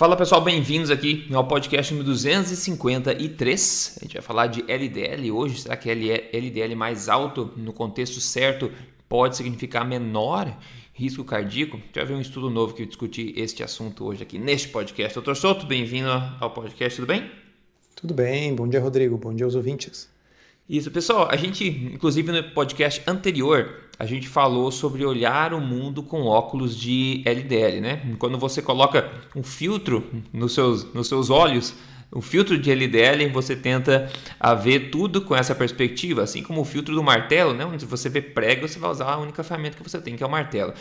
Fala pessoal, bem-vindos aqui ao podcast número 253. A gente vai falar de LDL hoje. Será que LDL mais alto no contexto certo pode significar menor risco cardíaco? Vai ver um estudo novo que eu discuti este assunto hoje aqui neste podcast. Doutor Souto, bem-vindo ao podcast, tudo bem? Tudo bem, bom dia Rodrigo, bom dia aos ouvintes. Isso, pessoal, a gente, inclusive no podcast anterior, a gente falou sobre olhar o mundo com óculos de LDL, né? Quando você coloca um filtro nos seus, nos seus olhos, o filtro de LDL, você tenta ver tudo com essa perspectiva, assim como o filtro do martelo, né? onde você vê prego, você vai usar a única ferramenta que você tem, que é o martelo.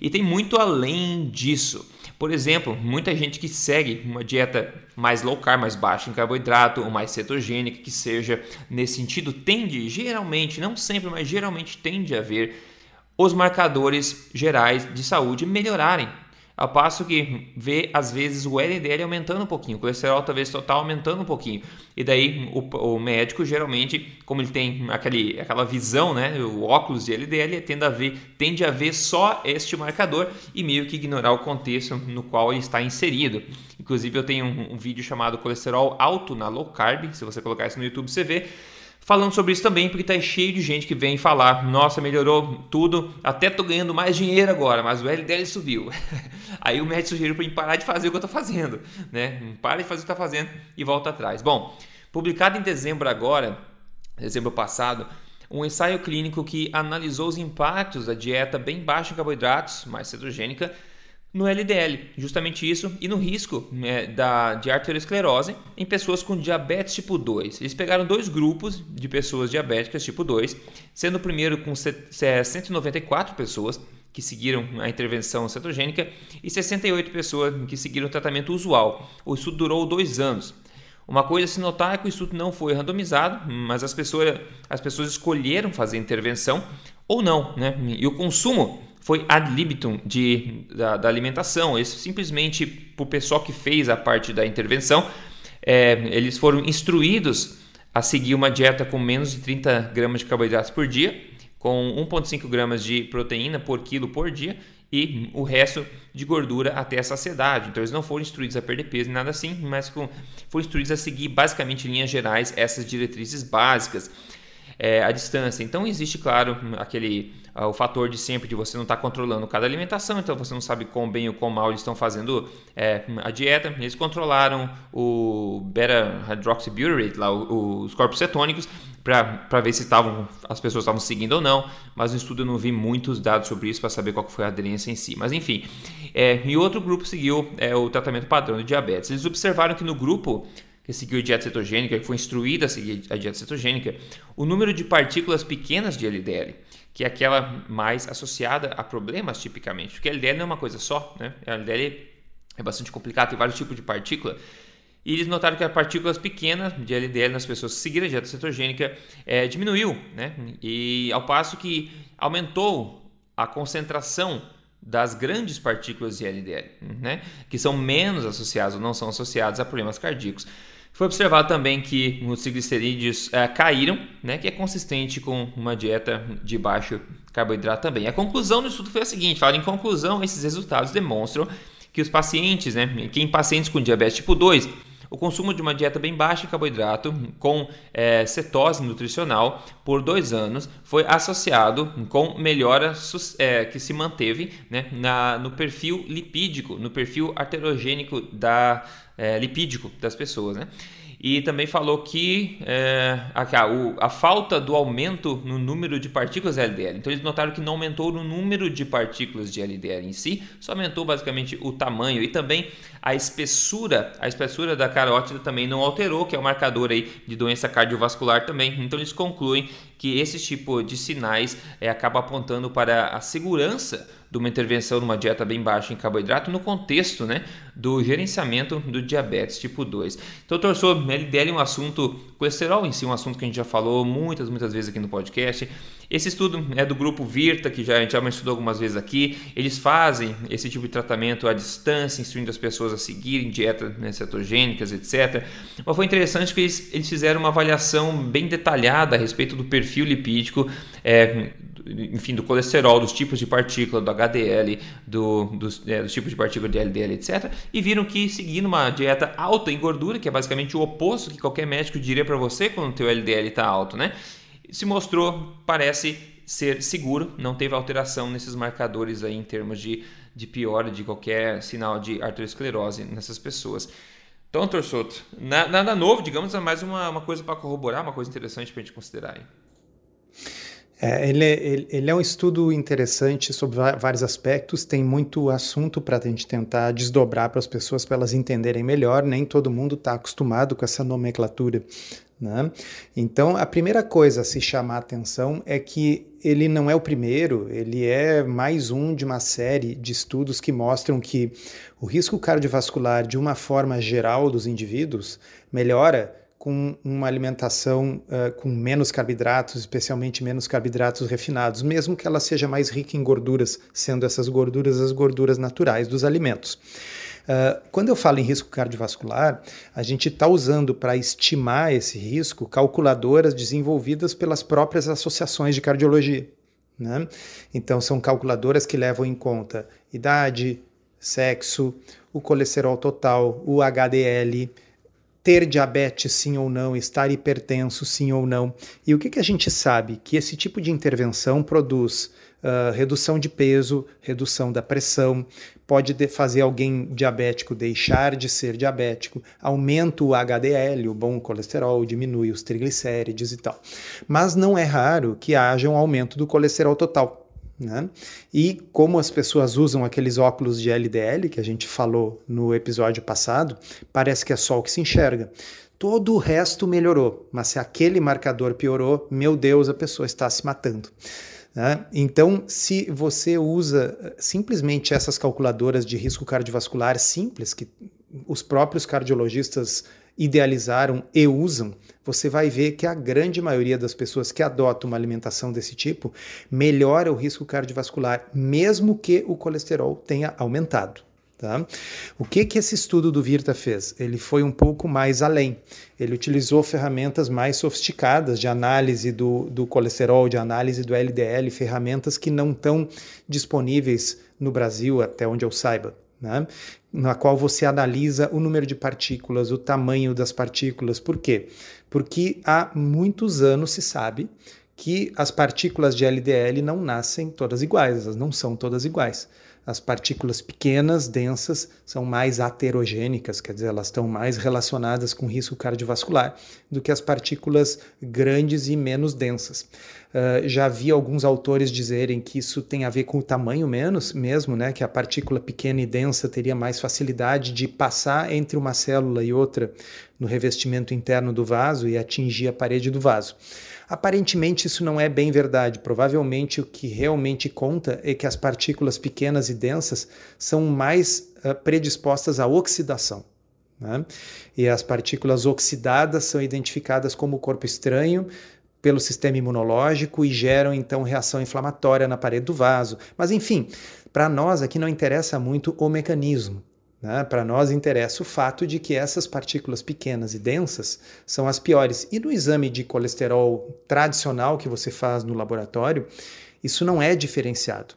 E tem muito além disso. Por exemplo, muita gente que segue uma dieta mais low carb, mais baixa em carboidrato ou mais cetogênica, que seja nesse sentido, tende geralmente, não sempre, mas geralmente tende a ver os marcadores gerais de saúde melhorarem ao passo que vê, às vezes, o LDL aumentando um pouquinho, o colesterol talvez total aumentando um pouquinho. E daí o, o médico, geralmente, como ele tem aquele, aquela visão, né, o óculos de LDL, tende a, ver, tende a ver só este marcador e meio que ignorar o contexto no qual ele está inserido. Inclusive, eu tenho um, um vídeo chamado Colesterol Alto na Low Carb, se você colocar isso no YouTube, você vê falando sobre isso também, porque está cheio de gente que vem falar: nossa, melhorou tudo, até tô ganhando mais dinheiro agora, mas o LDL subiu. Aí o médico sugeriu para mim parar de fazer o que eu estou fazendo, né? Para de fazer o que está fazendo e volta atrás. Bom, publicado em dezembro agora, dezembro passado, um ensaio clínico que analisou os impactos da dieta bem baixa em carboidratos, mais cetogênica, no LDL, justamente isso, e no risco né, da, de arteriosclerose em pessoas com diabetes tipo 2. Eles pegaram dois grupos de pessoas diabéticas tipo 2, sendo o primeiro com 194 pessoas que seguiram a intervenção cetogênica e 68 pessoas que seguiram o tratamento usual. O estudo durou dois anos. Uma coisa a se notar é que o estudo não foi randomizado, mas as pessoas, as pessoas escolheram fazer intervenção ou não, né? E o consumo foi ad libitum de, da, da alimentação. Eles simplesmente, para o pessoal que fez a parte da intervenção, é, eles foram instruídos a seguir uma dieta com menos de 30 gramas de carboidratos por dia, com 1,5 gramas de proteína por quilo por dia e o resto de gordura até a saciedade. Então eles não foram instruídos a perder peso, nada assim, mas foram instruídos a seguir basicamente em linhas gerais essas diretrizes básicas é, a distância. Então existe, claro, aquele uh, o fator de sempre de você não estar tá controlando cada alimentação, então você não sabe quão bem ou quão mal eles estão fazendo é, a dieta. Eles controlaram o beta hydroxybutyrate, lá, os corpos cetônicos, para ver se tavam, as pessoas estavam seguindo ou não, mas no estudo eu não vi muitos dados sobre isso para saber qual foi a aderência em si. Mas enfim, é, e outro grupo seguiu é, o tratamento padrão de diabetes. Eles observaram que no grupo que seguiu a dieta cetogênica, que foi instruída a seguir a dieta cetogênica, o número de partículas pequenas de LDL, que é aquela mais associada a problemas tipicamente, porque LDL não é uma coisa só, né? A LDL é bastante complicado, tem vários tipos de partícula. E eles notaram que as partículas pequenas de LDL nas pessoas que seguiram a dieta cetogênica é, diminuiu, né? E ao passo que aumentou a concentração das grandes partículas de LDL, né? Que são menos associadas ou não são associadas a problemas cardíacos. Foi observado também que os triglicerídeos é, caíram, né, que é consistente com uma dieta de baixo carboidrato também. A conclusão do estudo foi a seguinte: fala, em conclusão, esses resultados demonstram que os pacientes, né, que em pacientes com diabetes tipo 2, o consumo de uma dieta bem baixa em carboidrato, com é, cetose nutricional, por dois anos, foi associado com melhora é, que se manteve né, na, no perfil lipídico, no perfil arterogênico da, é, lipídico das pessoas. Né? E também falou que é, a, o, a, falta do aumento no número de partículas LDL. Então eles notaram que não aumentou no número de partículas de LDL em si, só aumentou basicamente o tamanho e também a espessura. A espessura da carótida também não alterou, que é o marcador aí de doença cardiovascular também. Então eles concluem que esse tipo de sinais é, acaba apontando para a segurança de uma intervenção numa dieta bem baixa em carboidrato no contexto né, do gerenciamento do diabetes tipo 2. Então, doutor, LDL é um assunto, colesterol em si, um assunto que a gente já falou muitas, muitas vezes aqui no podcast. Esse estudo é do grupo Virta, que já, a gente já estudou algumas vezes aqui. Eles fazem esse tipo de tratamento à distância, instruindo as pessoas a seguirem dietas né, cetogênicas, etc. Mas foi interessante que eles, eles fizeram uma avaliação bem detalhada a respeito do perfil lipídico é, enfim, do colesterol, dos tipos de partícula, do HDL, do, dos, é, dos tipos de partícula de LDL, etc. E viram que seguindo uma dieta alta em gordura, que é basicamente o oposto que qualquer médico diria para você quando o teu LDL está alto, né? Se mostrou, parece ser seguro, não teve alteração nesses marcadores aí em termos de, de piora de qualquer sinal de arteriosclerose nessas pessoas. Então, Torsoto, nada novo, digamos, é mais uma, uma coisa para corroborar, uma coisa interessante para a gente considerar aí. É, ele, é, ele, ele, é um estudo interessante sobre vários aspectos, tem muito assunto para a gente tentar desdobrar para as pessoas, para elas entenderem melhor. Nem todo mundo está acostumado com essa nomenclatura. Né? Então, a primeira coisa a se chamar a atenção é que ele não é o primeiro, ele é mais um de uma série de estudos que mostram que o risco cardiovascular, de uma forma geral dos indivíduos, melhora com uma alimentação uh, com menos carboidratos, especialmente menos carboidratos refinados, mesmo que ela seja mais rica em gorduras, sendo essas gorduras as gorduras naturais dos alimentos. Uh, quando eu falo em risco cardiovascular, a gente está usando para estimar esse risco calculadoras desenvolvidas pelas próprias associações de cardiologia. Né? Então, são calculadoras que levam em conta idade, sexo, o colesterol total, o HDL, ter diabetes sim ou não, estar hipertenso sim ou não. E o que, que a gente sabe? Que esse tipo de intervenção produz uh, redução de peso, redução da pressão, pode fazer alguém diabético deixar de ser diabético, aumenta o HDL, o bom colesterol, diminui os triglicérides e tal. Mas não é raro que haja um aumento do colesterol total. Né? E como as pessoas usam aqueles óculos de LDL que a gente falou no episódio passado, parece que é só o que se enxerga. Todo o resto melhorou, mas se aquele marcador piorou, meu Deus, a pessoa está se matando. Né? Então, se você usa eh, simplesmente essas calculadoras de risco cardiovascular simples, que os próprios cardiologistas idealizaram e usam, você vai ver que a grande maioria das pessoas que adotam uma alimentação desse tipo melhora o risco cardiovascular, mesmo que o colesterol tenha aumentado. Tá? O que, que esse estudo do Virta fez? Ele foi um pouco mais além. Ele utilizou ferramentas mais sofisticadas de análise do, do colesterol, de análise do LDL, ferramentas que não estão disponíveis no Brasil, até onde eu saiba né? na qual você analisa o número de partículas, o tamanho das partículas. Por quê? Porque há muitos anos se sabe que as partículas de LDL não nascem todas iguais, elas não são todas iguais. As partículas pequenas, densas, são mais aterogênicas, quer dizer, elas estão mais relacionadas com risco cardiovascular do que as partículas grandes e menos densas. Uh, já vi alguns autores dizerem que isso tem a ver com o tamanho menos mesmo, né? Que a partícula pequena e densa teria mais facilidade de passar entre uma célula e outra no revestimento interno do vaso e atingir a parede do vaso. Aparentemente, isso não é bem verdade. Provavelmente, o que realmente conta é que as partículas pequenas e densas são mais uh, predispostas à oxidação. Né? E as partículas oxidadas são identificadas como corpo estranho pelo sistema imunológico e geram então reação inflamatória na parede do vaso. Mas enfim, para nós aqui não interessa muito o mecanismo. Né? Para nós interessa o fato de que essas partículas pequenas e densas são as piores. E no exame de colesterol tradicional que você faz no laboratório, isso não é diferenciado.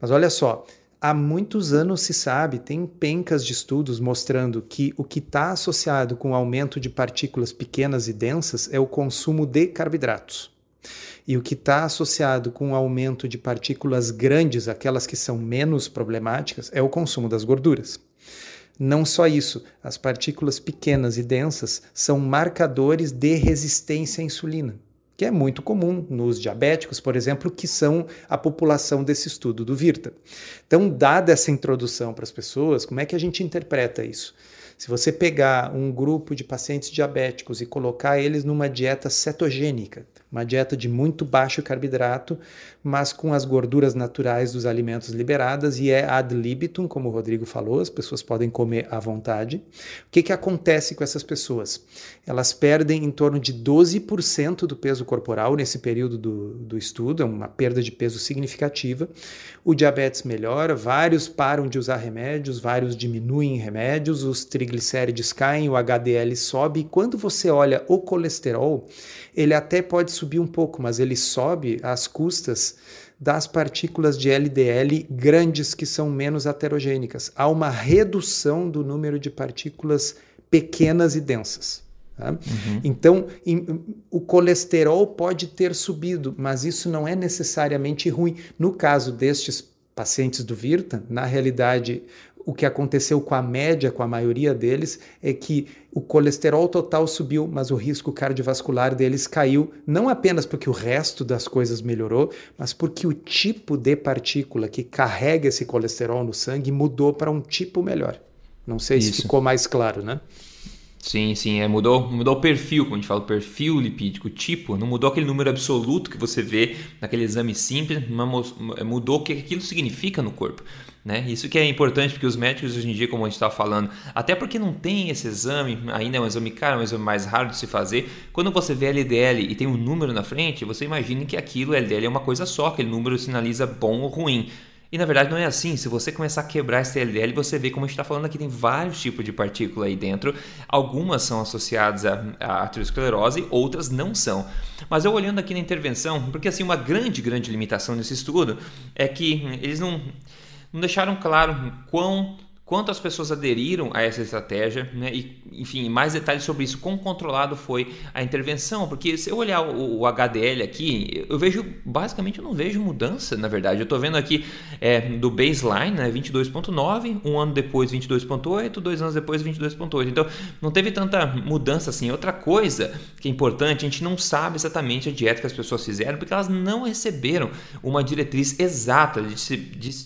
Mas olha só, há muitos anos se sabe, tem pencas de estudos mostrando que o que está associado com o aumento de partículas pequenas e densas é o consumo de carboidratos. E o que está associado com o aumento de partículas grandes, aquelas que são menos problemáticas, é o consumo das gorduras. Não só isso, as partículas pequenas e densas são marcadores de resistência à insulina, que é muito comum nos diabéticos, por exemplo, que são a população desse estudo do Virta. Então, dada essa introdução para as pessoas, como é que a gente interpreta isso? Se você pegar um grupo de pacientes diabéticos e colocar eles numa dieta cetogênica, uma dieta de muito baixo carboidrato, mas com as gorduras naturais dos alimentos liberadas e é ad libitum, como o Rodrigo falou, as pessoas podem comer à vontade. O que, que acontece com essas pessoas? Elas perdem em torno de 12% do peso corporal nesse período do, do estudo, é uma perda de peso significativa. O diabetes melhora, vários param de usar remédios, vários diminuem remédios, os triglicérides caem, o HDL sobe. E quando você olha o colesterol, ele até pode um pouco, mas ele sobe às custas das partículas de LDL grandes que são menos heterogênicas. Há uma redução do número de partículas pequenas e densas. Tá? Uhum. Então, em, o colesterol pode ter subido, mas isso não é necessariamente ruim. No caso destes pacientes do Virta, na realidade, o que aconteceu com a média, com a maioria deles, é que o colesterol total subiu, mas o risco cardiovascular deles caiu, não apenas porque o resto das coisas melhorou, mas porque o tipo de partícula que carrega esse colesterol no sangue mudou para um tipo melhor. Não sei Isso. se ficou mais claro, né? Sim, sim, é, mudou, mudou o perfil, como a gente fala, perfil lipídico, tipo, não mudou aquele número absoluto que você vê naquele exame simples, mas mudou o que aquilo significa no corpo. Né? Isso que é importante porque os médicos hoje em dia, como a gente está falando, até porque não tem esse exame, ainda é um exame caro, é um exame mais raro de se fazer. Quando você vê LDL e tem um número na frente, você imagina que aquilo, LDL, é uma coisa só, aquele número sinaliza bom ou ruim. E na verdade não é assim. Se você começar a quebrar esse LDL, você vê como a gente está falando aqui, tem vários tipos de partícula aí dentro. Algumas são associadas à arteriosclerose, outras não são. Mas eu olhando aqui na intervenção, porque assim, uma grande, grande limitação nesse estudo é que eles não, não deixaram claro quão quantas pessoas aderiram a essa estratégia, né? e, enfim, mais detalhes sobre isso, quão controlado foi a intervenção, porque se eu olhar o, o HDL aqui, eu vejo, basicamente eu não vejo mudança, na verdade, eu estou vendo aqui é, do baseline, né, 22.9, um ano depois 22.8, dois anos depois 22.8, então não teve tanta mudança assim. Outra coisa que é importante, a gente não sabe exatamente a dieta que as pessoas fizeram, porque elas não receberam uma diretriz exata,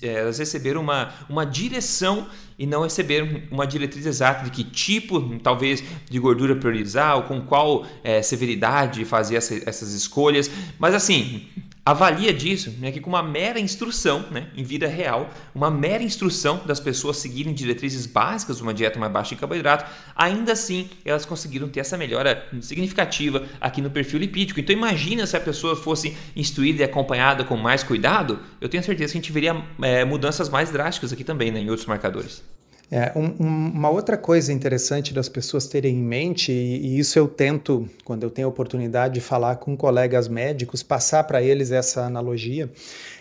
elas receberam uma, uma direção e não receberam uma diretriz exata de que tipo, talvez, de gordura priorizar ou com qual é, severidade fazer essa, essas escolhas. Mas assim, avalia disso né, que com uma mera instrução, né, em vida real, uma mera instrução das pessoas seguirem diretrizes básicas, uma dieta mais baixa em carboidrato, ainda assim elas conseguiram ter essa melhora significativa aqui no perfil lipídico. Então imagina se a pessoa fosse instruída e acompanhada com mais cuidado, eu tenho certeza que a gente veria é, mudanças mais drásticas aqui também né, em outros marcadores. É, um, uma outra coisa interessante das pessoas terem em mente, e, e, isso eu tento, quando eu tenho a oportunidade de falar com colegas médicos, passar para eles essa analogia,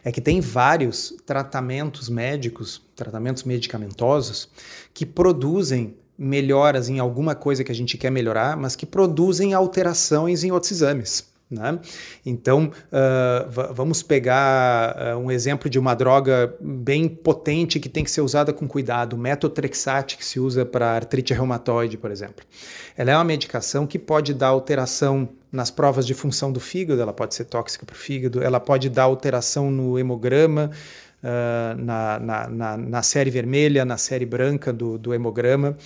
é que tem vários tratamentos médicos, tratamentos medicamentosos, que produzem melhoras em alguma coisa que a gente quer melhorar, mas que produzem alterações em outros exames. Né? Então, uh, vamos pegar uh, um exemplo de uma droga bem potente que tem que ser usada com cuidado, o metotrexate, que se usa para artrite reumatoide, por exemplo. Ela é uma medicação que pode dar alteração nas provas de função do fígado, ela pode ser tóxica para o fígado, ela pode dar alteração no hemograma, uh, na, na, na, na, série vermelha, na série branca do, do hemograma.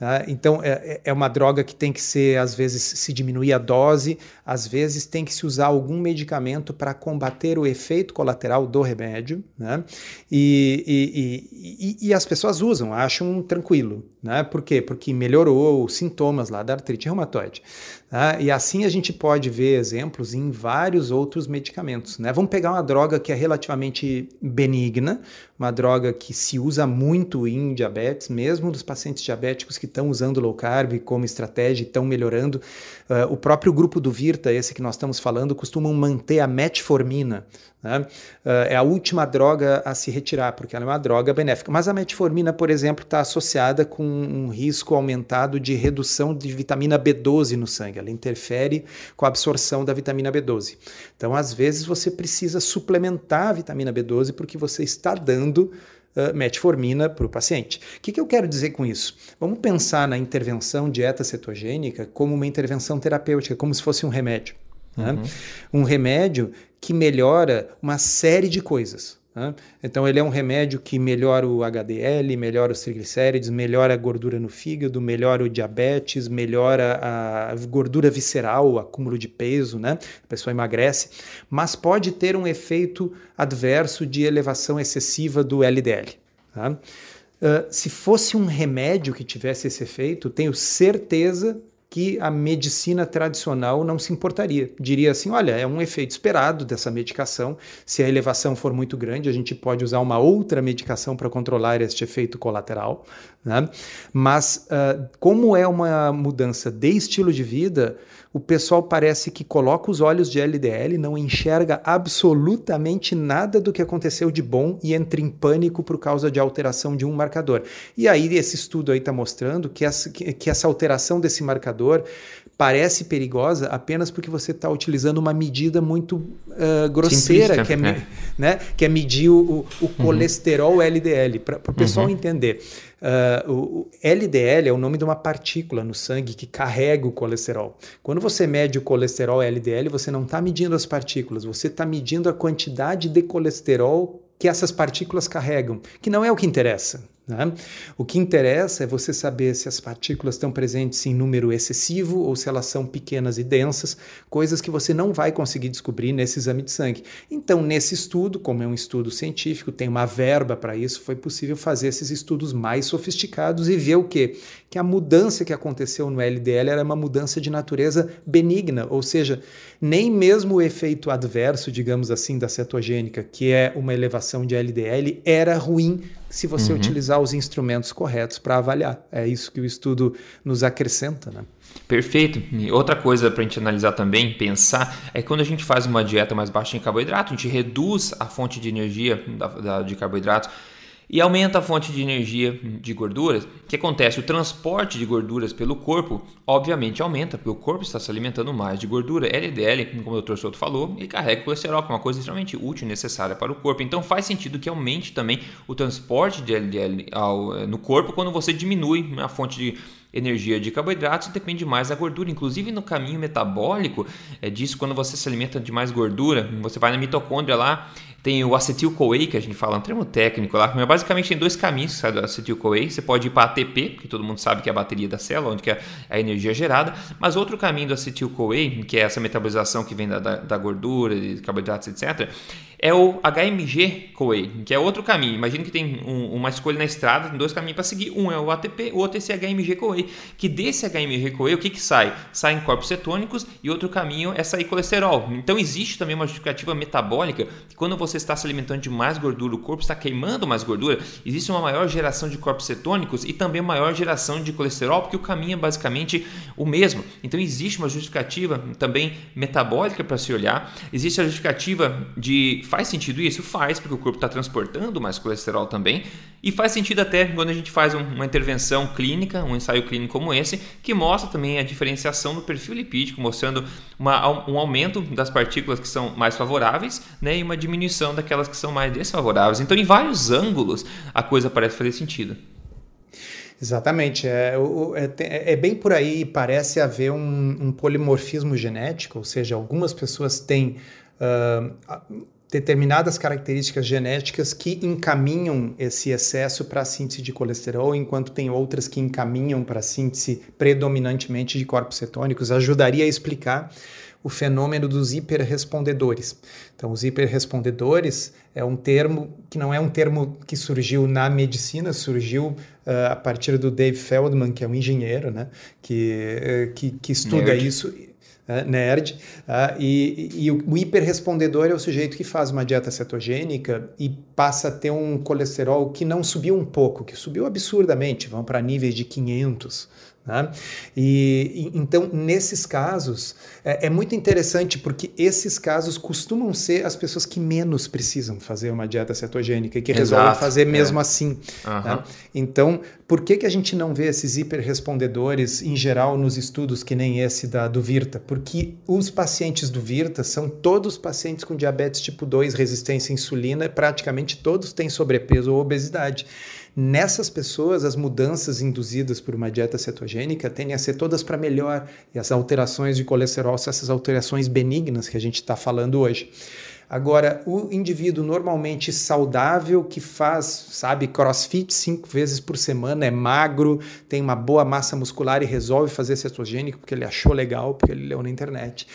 Uh, então, é, é, é uma droga que tem que ser, às vezes, se diminuir a dose, às vezes tem que se usar algum medicamento para combater o efeito colateral do remédio. Né? E, e, e, e, as pessoas usam, acham tranquilo. Né? Por quê? Porque melhorou os sintomas lá da artrite reumatoide. Tá? E assim a gente pode ver exemplos em vários outros medicamentos. Né? Vamos pegar uma droga que é relativamente benigna, uma droga que se usa muito em diabetes, mesmo dos pacientes diabéticos que estão usando low carb como estratégia e estão melhorando. Uh, o próprio grupo do Virta, esse que nós estamos falando, costumam manter a metformina né? Uh, é a última droga a se retirar, porque ela é uma droga benéfica. Mas a metformina, por exemplo, está associada com um risco aumentado de redução de vitamina B12 no sangue. Ela interfere com a absorção da vitamina B12. Então, às vezes, você precisa suplementar a vitamina B12 porque você está dando Uh, metformina para o paciente. O que, que, eu quero dizer com isso? Vamos pensar na intervenção dieta cetogênica como uma intervenção terapêutica, como se fosse um remédio. Né? Uhum. Um remédio que melhora uma série de coisas. Né? Então, ele é um remédio que melhora o HDL, melhora os triglicérides, melhora a gordura no fígado, melhora o diabetes, melhora a gordura visceral, o acúmulo de peso, né? a pessoa emagrece, mas pode ter um efeito adverso de elevação excessiva do LDL. Tá? Uh, se fosse um remédio que tivesse esse efeito, tenho certeza que a medicina tradicional não se importaria. Diria assim: olha, é um efeito esperado dessa medicação. Se a elevação for muito grande, a gente pode usar uma outra medicação para controlar este efeito colateral. Né? Mas, uh, como é uma mudança de estilo de vida, o pessoal parece que coloca os olhos de LDL, não enxerga absolutamente nada do que aconteceu de bom e entra em pânico por causa de alteração de um marcador. E aí esse estudo aí está mostrando que essa, que essa alteração desse marcador parece perigosa apenas porque você está utilizando uma medida muito uh, grosseira, que é, é, Né, que é medir o, o uhum. colesterol LDL, para o pessoal uhum. entender. Uh, o LDL é o nome de uma partícula no sangue que carrega o colesterol. Quando você mede o colesterol LDL, você não está medindo as partículas, você está medindo a quantidade de colesterol que essas partículas carregam, que não é o que interessa. Né? O que interessa é você saber se as partículas estão presentes em número excessivo ou se elas são pequenas e densas, coisas que você não vai conseguir descobrir nesse exame de sangue. Então, nesse estudo, como é um estudo científico, tem uma verba para isso, foi possível fazer esses estudos mais sofisticados e ver o quê? Que a mudança que aconteceu no LDL era uma mudança de natureza benigna, ou seja, nem mesmo o efeito adverso, digamos assim, da cetogênica, que é uma elevação de LDL, era ruim se você uhum. utilizar os instrumentos corretos para avaliar. É isso que o estudo nos acrescenta, né? Perfeito. E outra coisa para a gente analisar também, pensar, é que quando a gente faz uma dieta mais baixa em carboidrato, a gente reduz a fonte de energia da, da, de carboidratos e aumenta a fonte de energia de gorduras. O que acontece? O transporte de gorduras pelo corpo, obviamente, aumenta, porque o corpo está se alimentando mais de gordura. LDL, como o Dr. Souto falou, ele carrega colesterol, que é uma coisa extremamente útil e necessária para o corpo. Então faz sentido que aumente também o transporte de LDL ao, eh, no corpo quando você diminui a fonte de energia de carboidratos depende mais da gordura. Inclusive no caminho metabólico é disso, quando você se alimenta de mais gordura, você vai na mitocôndria lá, tem o acetil-CoA, que a gente fala, um termo técnico lá, mas basicamente tem dois caminhos sai do acetil-CoA. Você pode ir para ATP, que todo mundo sabe que é a bateria da célula, onde é a energia gerada, mas outro caminho do acetil-CoA, que é essa metabolização que vem da, da, da gordura, de carboidratos, etc., é o HMG CoA, que é outro caminho. Imagina que tem um, uma escolha na estrada, tem dois caminhos para seguir. Um é o ATP, o outro é esse HMG CoA. Que desse HMG CoA, o que, que sai? Saem corpos cetônicos e outro caminho é sair colesterol. Então existe também uma justificativa metabólica que quando você está se alimentando de mais gordura, o corpo está queimando mais gordura, existe uma maior geração de corpos cetônicos e também maior geração de colesterol, porque o caminho é basicamente o mesmo. Então existe uma justificativa também metabólica para se olhar. Existe a justificativa de Faz sentido isso? Faz, porque o corpo está transportando mais colesterol também. E faz sentido até quando a gente faz uma intervenção clínica, um ensaio clínico como esse, que mostra também a diferenciação do perfil lipídico, mostrando uma, um aumento das partículas que são mais favoráveis né, e uma diminuição daquelas que são mais desfavoráveis. Então, em vários ângulos, a coisa parece fazer sentido. Exatamente. É, é, é, bem por aí, parece haver um, um, polimorfismo genético, ou seja, algumas pessoas têm. Uh, determinadas características genéticas que encaminham esse excesso para a síntese de colesterol, enquanto tem outras que encaminham para a síntese predominantemente de corpos cetônicos, ajudaria a explicar o fenômeno dos hiperrespondedores. Então, os hiperrespondedores é um termo que não é um termo que surgiu na medicina, surgiu uh, a partir do Dave Feldman, que é um engenheiro, né, que, uh, que, que, estuda Nerd. isso né, nerd, uh, e, e, o hiperrespondedor é o sujeito que faz uma dieta cetogênica e passa a ter um colesterol que não subiu um pouco, que subiu absurdamente, vão para níveis de 500, né? E, e, então, nesses casos, é, é, muito interessante porque esses casos costumam ser as pessoas que menos precisam fazer uma dieta cetogênica e que Exato, resolvem fazer mesmo é. assim. Uhum. Né? Então, por que, que a gente não vê esses hiperrespondedores em geral nos estudos que nem esse da, do Virta? Porque os pacientes do Virta são todos pacientes com diabetes tipo 2, resistência à insulina, praticamente todos têm sobrepeso ou obesidade. Nessas pessoas, as mudanças induzidas por uma dieta cetogênica tendem a ser todas para melhor, e as alterações de colesterol são essas alterações benignas que a gente está falando hoje. Agora, o indivíduo normalmente saudável que faz, sabe, crossfit cinco vezes por semana, é magro, tem uma boa massa muscular e resolve fazer cetogênico porque ele achou legal, porque ele leu na internet.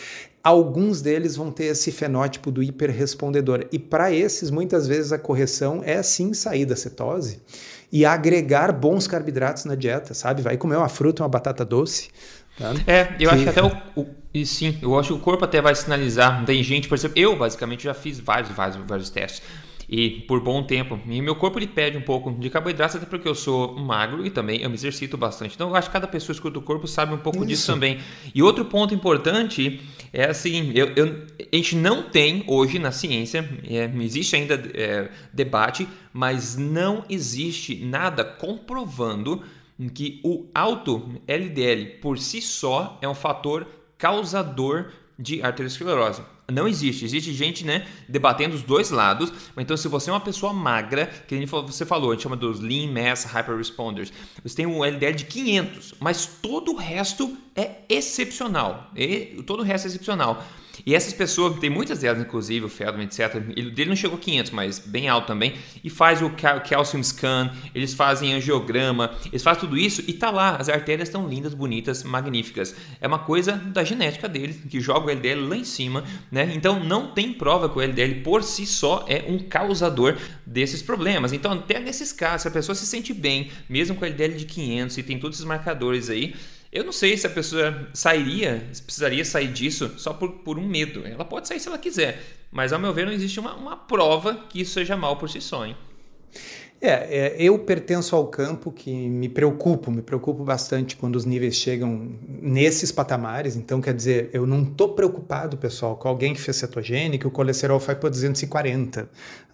Alguns deles vão ter esse fenótipo do hiperrespondedor. E para esses, muitas vezes a correção é sim sair da cetose e agregar bons carboidratos na dieta, sabe? Vai comer uma fruta, uma batata doce. Tá? É, eu que... acho que até o, o, e sim, eu acho que o corpo até vai sinalizar. Tem gente, por exemplo, eu basicamente já fiz vários, vários, vários testes. E por bom tempo. E meu corpo ele pede um pouco de carboidrato, até porque eu sou magro e também eu me exercito bastante. Então eu acho que cada pessoa que escuta o corpo sabe um pouco Isso. disso também. E outro ponto importante é assim: eu, eu, a gente não tem hoje na ciência, é, existe ainda é, debate, mas não existe nada comprovando que o alto LDL por si só é um fator causador de arteriosclerose. Não existe. Existe gente, né, debatendo os dois lados. Então, se você é uma pessoa magra, que você falou, a gente chama dos Lean Mass Hyperresponders, você tem um LDL de 500, mas todo o resto é excepcional. E todo o resto é excepcional. E essas pessoas, tem muitas delas, inclusive, o Feldman, etc. Ele dele não chegou a 500, mas bem alto também. E faz o calcium scan, eles fazem angiograma, eles fazem tudo isso e tá lá. As artérias estão lindas, bonitas, magníficas. É uma coisa da genética deles, que joga o LDL lá em cima, né? Então não tem prova que o LDL por si só é um causador desses problemas. Então, até nesses casos, se a pessoa se sente bem, mesmo com o LDL de 500 e tem todos esses marcadores aí, eu não sei se a pessoa sairia, se precisaria sair disso só por, por um medo. Ela pode sair se ela quiser, mas ao meu ver não existe uma, uma prova que isso seja mal por si só. Hein? É, é, eu pertenço ao campo que me preocupo, me preocupo bastante quando os níveis chegam nesses patamares. Então, quer dizer, eu não estou preocupado, pessoal, com alguém que fez cetogênica, o colesterol foi para 240,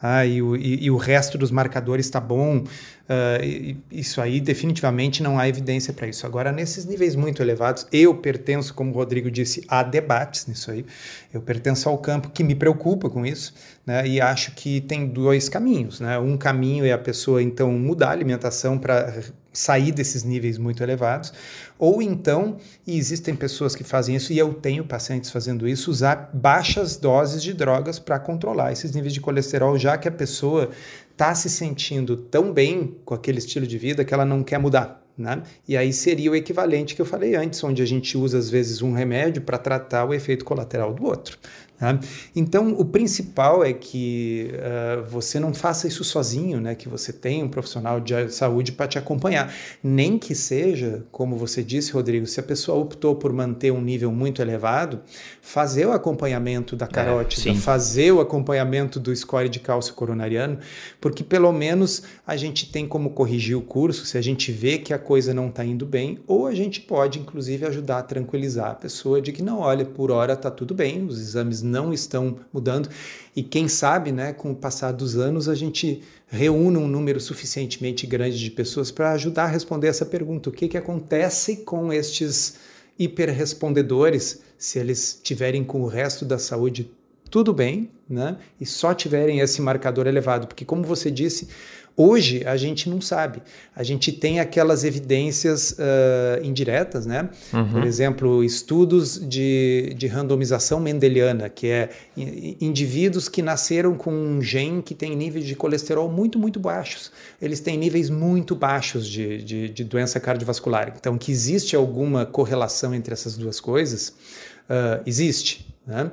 ah, e, o, e, e, o resto dos marcadores está bom. Uh, isso aí definitivamente não há evidência para isso. Agora, nesses níveis muito elevados, eu pertenço, como o Rodrigo disse, a debates nisso aí. Eu pertenço ao campo que me preocupa com isso, né? E acho que tem dois caminhos, né? Um caminho é a pessoa então mudar a alimentação para sair desses níveis muito elevados, ou então, e existem pessoas que fazem isso, e eu tenho pacientes fazendo isso, usar baixas doses de drogas para controlar esses níveis de colesterol, já que a pessoa está se sentindo tão bem com aquele estilo de vida que ela não quer mudar. Né? E aí seria o equivalente que eu falei antes, onde a gente usa às vezes um remédio para tratar o efeito colateral do outro. Tá? Então, o principal é que uh, você não faça isso sozinho, né? que você tenha um profissional de saúde para te acompanhar. Nem que seja, como você disse, Rodrigo, se a pessoa optou por manter um nível muito elevado, fazer o acompanhamento da é, carótida, é, fazer o acompanhamento do score de cálcio coronariano, porque pelo menos a gente tem como corrigir o curso se a gente vê que a coisa não está indo bem, ou a gente pode, inclusive, ajudar a tranquilizar a pessoa de que não, olha, por hora está tudo bem, os exames não estão mudando. E quem sabe, né, com o passar dos anos, a gente reúne um número suficientemente grande de pessoas para ajudar a responder essa pergunta: o que, que acontece com estes hiperrespondedores se eles tiverem com o resto da saúde tudo bem, né? E só tiverem esse marcador elevado, porque como você disse, Hoje a gente não sabe. A gente tem aquelas evidências uh, indiretas, né? Uhum. Por exemplo, estudos de, de randomização mendeliana, que é indivíduos que nasceram com um gene que tem níveis de colesterol muito, muito baixos. Eles têm níveis muito baixos de, de, de doença cardiovascular. Então, que existe alguma correlação entre essas duas coisas, uh, existe. Né?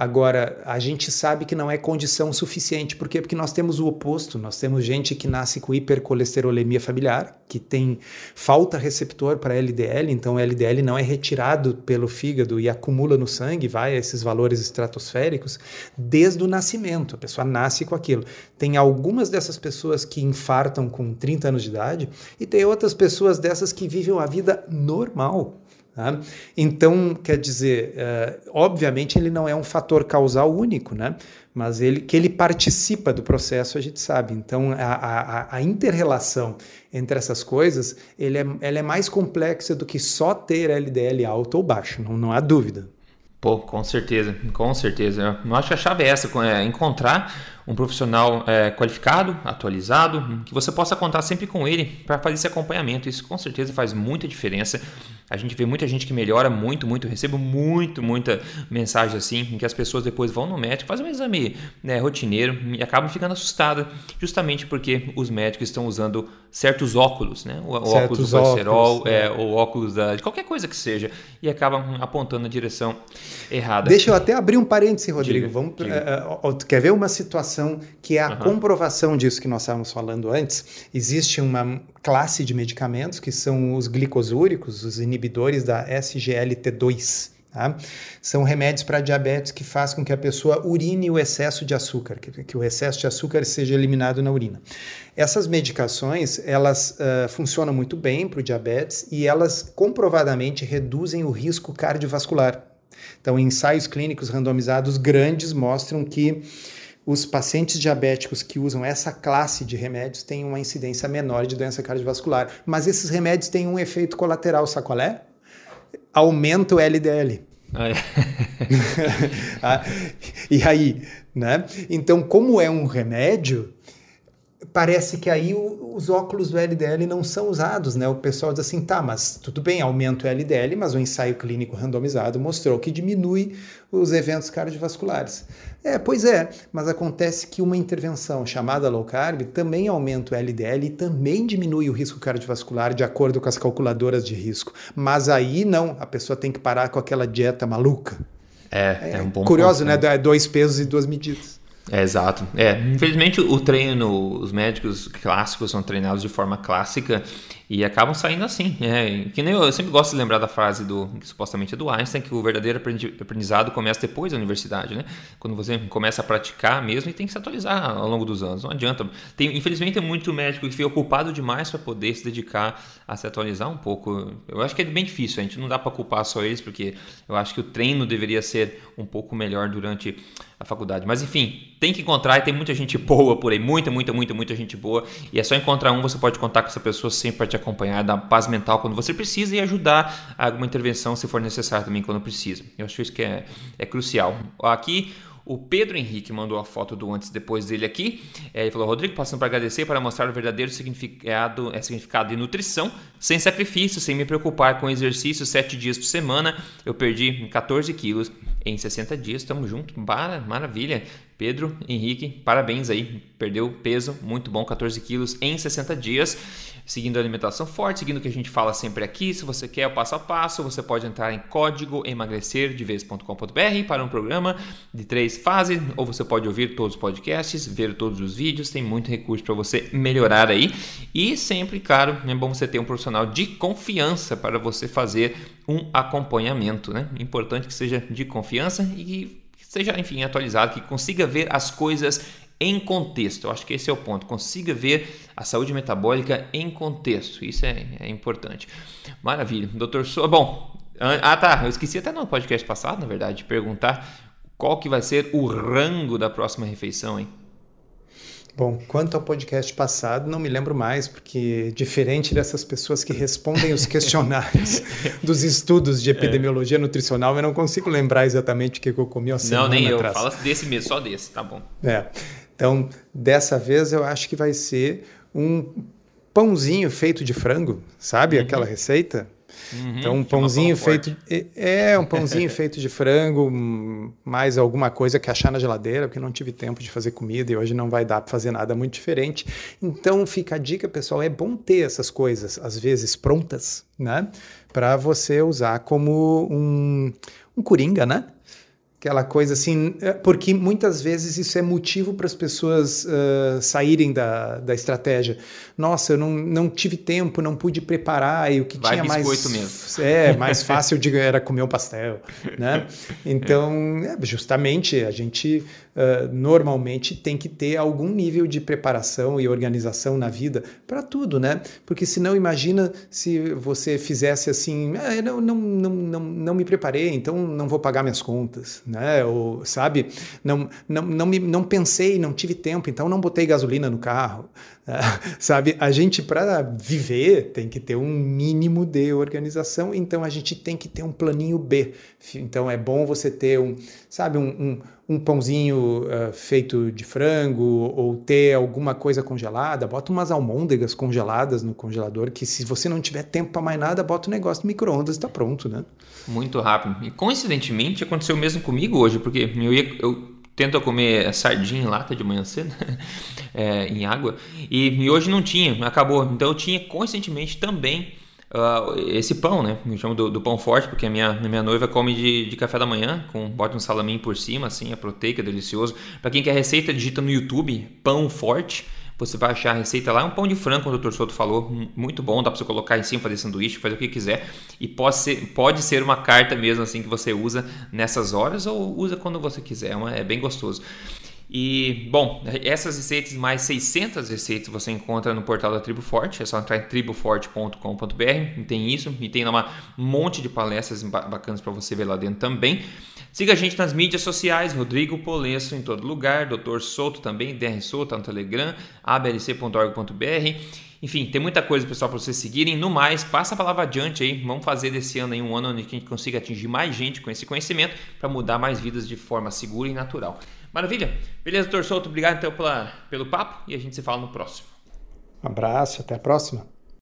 Agora, a gente sabe que não é condição suficiente. Por quê? Porque nós temos o oposto. Nós temos gente que nasce com hipercolesterolemia familiar, que tem falta receptor para LDL, então o LDL não é retirado pelo fígado e acumula no sangue, vai a esses valores estratosféricos desde o nascimento. A pessoa nasce com aquilo. Tem algumas dessas pessoas que infartam com 30 anos de idade e tem outras pessoas dessas que vivem a vida normal Tá? Então, quer dizer, uh, obviamente ele não é um fator causal único, né? mas ele, que ele participa do processo a gente sabe. Então, a, a, a inter-relação entre essas coisas ele é, ela é mais complexa do que só ter LDL alto ou baixo, não, não há dúvida. Pô, com certeza, com certeza. Eu acho que a chave é essa, é encontrar um profissional é, qualificado, atualizado, que você possa contar sempre com ele para fazer esse acompanhamento. Isso com certeza faz muita diferença. A gente vê muita gente que melhora muito, muito. Eu recebo muito, muita mensagem assim, em que as pessoas depois vão no médico, fazem um exame né, rotineiro e acabam ficando assustadas, justamente porque os médicos estão usando certos óculos, né? O, o óculos do colesterol, é, é, ou óculos da, de qualquer coisa que seja, e acabam apontando na direção errada. Deixa eu até abrir um parêntese, Rodrigo. Diga, Vamos, diga. Uh, quer ver uma situação? Que é a uhum. comprovação disso que nós estávamos falando antes. Existe uma classe de medicamentos que são os glicosúricos, os inibidores da SGLT2. Tá? São remédios para diabetes que fazem com que a pessoa urine o excesso de açúcar, que, que, o excesso de açúcar seja eliminado na urina. Essas medicações, elas uh, funcionam muito bem para o diabetes e elas comprovadamente reduzem o risco cardiovascular. Então, ensaios clínicos randomizados grandes mostram que os pacientes diabéticos que usam essa classe de remédios têm uma incidência menor de doença cardiovascular. Mas esses remédios têm um efeito colateral, sabe qual é? aumenta o LDL. Ah, é. Ah, e aí, né? Então, como é um remédio, parece que aí o, os óculos do LDL não são usados, né? O pessoal diz assim, tá, mas tudo bem, aumenta o LDL, mas o ensaio clínico randomizado mostrou que diminui os eventos cardiovasculares. É, pois é, mas acontece que uma intervenção chamada low carb também aumenta o LDL e também diminui o risco cardiovascular de acordo com as calculadoras de risco. Mas aí não, a pessoa tem que parar com aquela dieta maluca. É, é, é um bom Curioso, ponto, né? né? Dois pesos e duas medidas. É, exato. É, infelizmente o treino, os médicos clássicos são treinados de forma clássica e acabam saindo assim. É, que nem eu, eu, sempre gosto de lembrar da frase do que supostamente é do Einstein, que o verdadeiro aprendizado começa depois da universidade, né? Quando você começa a praticar mesmo e tem que se atualizar ao longo dos anos. Não adianta. Tem, infelizmente tem muito médico que fica ocupado demais para poder se dedicar a se atualizar um pouco. Eu acho que é bem difícil, a gente não dá para culpar só eles, porque eu acho que o treino deveria ser um pouco melhor durante faculdade. Mas enfim, tem que encontrar e tem muita gente boa por aí, muita, muita, muita, muita gente boa. E é só encontrar um, você pode contar com essa pessoa sempre para te acompanhar, dar paz mental quando você precisa e ajudar alguma intervenção se for necessário também quando precisa. Eu acho isso que é, é crucial. Aqui o Pedro Henrique mandou a foto do antes e depois dele aqui. É, ele falou: Rodrigo, passando para agradecer para mostrar o verdadeiro significado, é, significado de nutrição, sem sacrifício, sem me preocupar com exercício sete dias por semana. Eu perdi 14 quilos em 60 dias. Estamos juntos, maravilha. Pedro Henrique, parabéns aí. Perdeu peso, muito bom, 14 quilos em 60 dias seguindo a alimentação forte, seguindo o que a gente fala sempre aqui. Se você quer o passo a passo, você pode entrar em código emagrecerdevez.com.br para um programa de três fases, ou você pode ouvir todos os podcasts, ver todos os vídeos, tem muito recurso para você melhorar aí. E sempre, claro, é bom você ter um profissional de confiança para você fazer um acompanhamento, né? Importante que seja de confiança e seja, enfim, atualizado, que consiga ver as coisas em contexto. Eu acho que esse é o ponto. Consiga ver a saúde metabólica em contexto. Isso é, é importante. Maravilha. Doutor So... Bom, ah tá, eu esqueci até no podcast passado, na verdade, de perguntar qual que vai ser o rango da próxima refeição, hein? Bom, quanto ao podcast passado, não me lembro mais, porque diferente dessas pessoas que respondem os questionários dos estudos de epidemiologia é. nutricional, eu não consigo lembrar exatamente o que eu comi há semana Não, nem eu. Atrás. Fala desse mesmo, só desse, tá bom. É. Então, dessa vez eu acho que vai ser um pãozinho feito de frango, sabe uhum. aquela receita? Uhum, então, um pãozinho feito. É, um pãozinho feito de frango, mais alguma coisa que achar na geladeira, porque não tive tempo de fazer comida e hoje não vai dar para fazer nada muito diferente. Então, fica a dica, pessoal: é bom ter essas coisas, às vezes prontas, né? Para você usar como um, um coringa, né? Aquela coisa assim, é, porque muitas vezes isso é motivo para as pessoas uh, saírem da, da estratégia. Nossa, eu não, não tive tempo, não pude preparar, e o que Vai tinha mais. Mesmo. É, mais fácil de, era comer um pastel. Né? Então, é, justamente, a gente uh, normalmente tem que ter algum nível de preparação e organização na vida para tudo, né? Porque senão, imagina se você fizesse assim, ah, não, não, não, não, não me preparei, então não vou pagar minhas contas né? Ou, sabe? Não, não, não, me, não pensei, não tive tempo, então não botei gasolina no carro. sabe? A gente, para viver, tem que ter um mínimo de organização, então a gente tem que ter um planinho B. Então é bom você ter um, sabe, um, um, um pãozinho uh, feito de frango ou ter alguma coisa congelada, bota umas almôndegas congeladas no congelador, que se você não tiver tempo para mais nada, bota o um negócio no micro-ondas e está pronto, né? Muito rápido. E coincidentemente aconteceu mesmo comigo hoje, porque eu, ia, eu tento comer sardinha em lata de manhã cedo, é, em água, e, e, hoje não tinha, acabou. Então eu tinha coincidentemente também uh, esse pão, né? Eu chamo do, do, pão forte, porque a minha, a minha noiva come de, de café da manhã, com bota um salaminho por cima, assim, é proteica, delicioso. Para quem quer receita, digita no YouTube pão forte Você vai achar a receita lá. É um pão de frango, como o Dr. Souto falou, muito bom. Dá para você colocar em cima, fazer sanduíche, fazer o que quiser. E pode ser, pode ser uma carta mesmo assim que você usa nessas horas ou usa quando você quiser. É, é bem gostoso. E, bom, essas receitas, mais 600 receitas você encontra no portal da Tribo Forte. É só entrar em triboforte.com.br. Tem isso e tem lá um monte de palestras bacanas para você ver lá dentro também. Siga a gente nas mídias sociais, Rodrigo Polesso em todo lugar, Dr. Souto também, DR Souto no Telegram, ablc.org.br. Enfim, tem muita coisa, pessoal, para vocês seguirem. No mais, passa a palavra adiante aí. Vamos fazer desse ano aí um ano onde a gente consiga atingir mais gente com esse conhecimento para mudar mais vidas de forma segura e natural. Maravilha? Beleza, doutor Souto? Obrigado então pela, pelo papo e a gente se fala no próximo. Um abraço, até a próxima.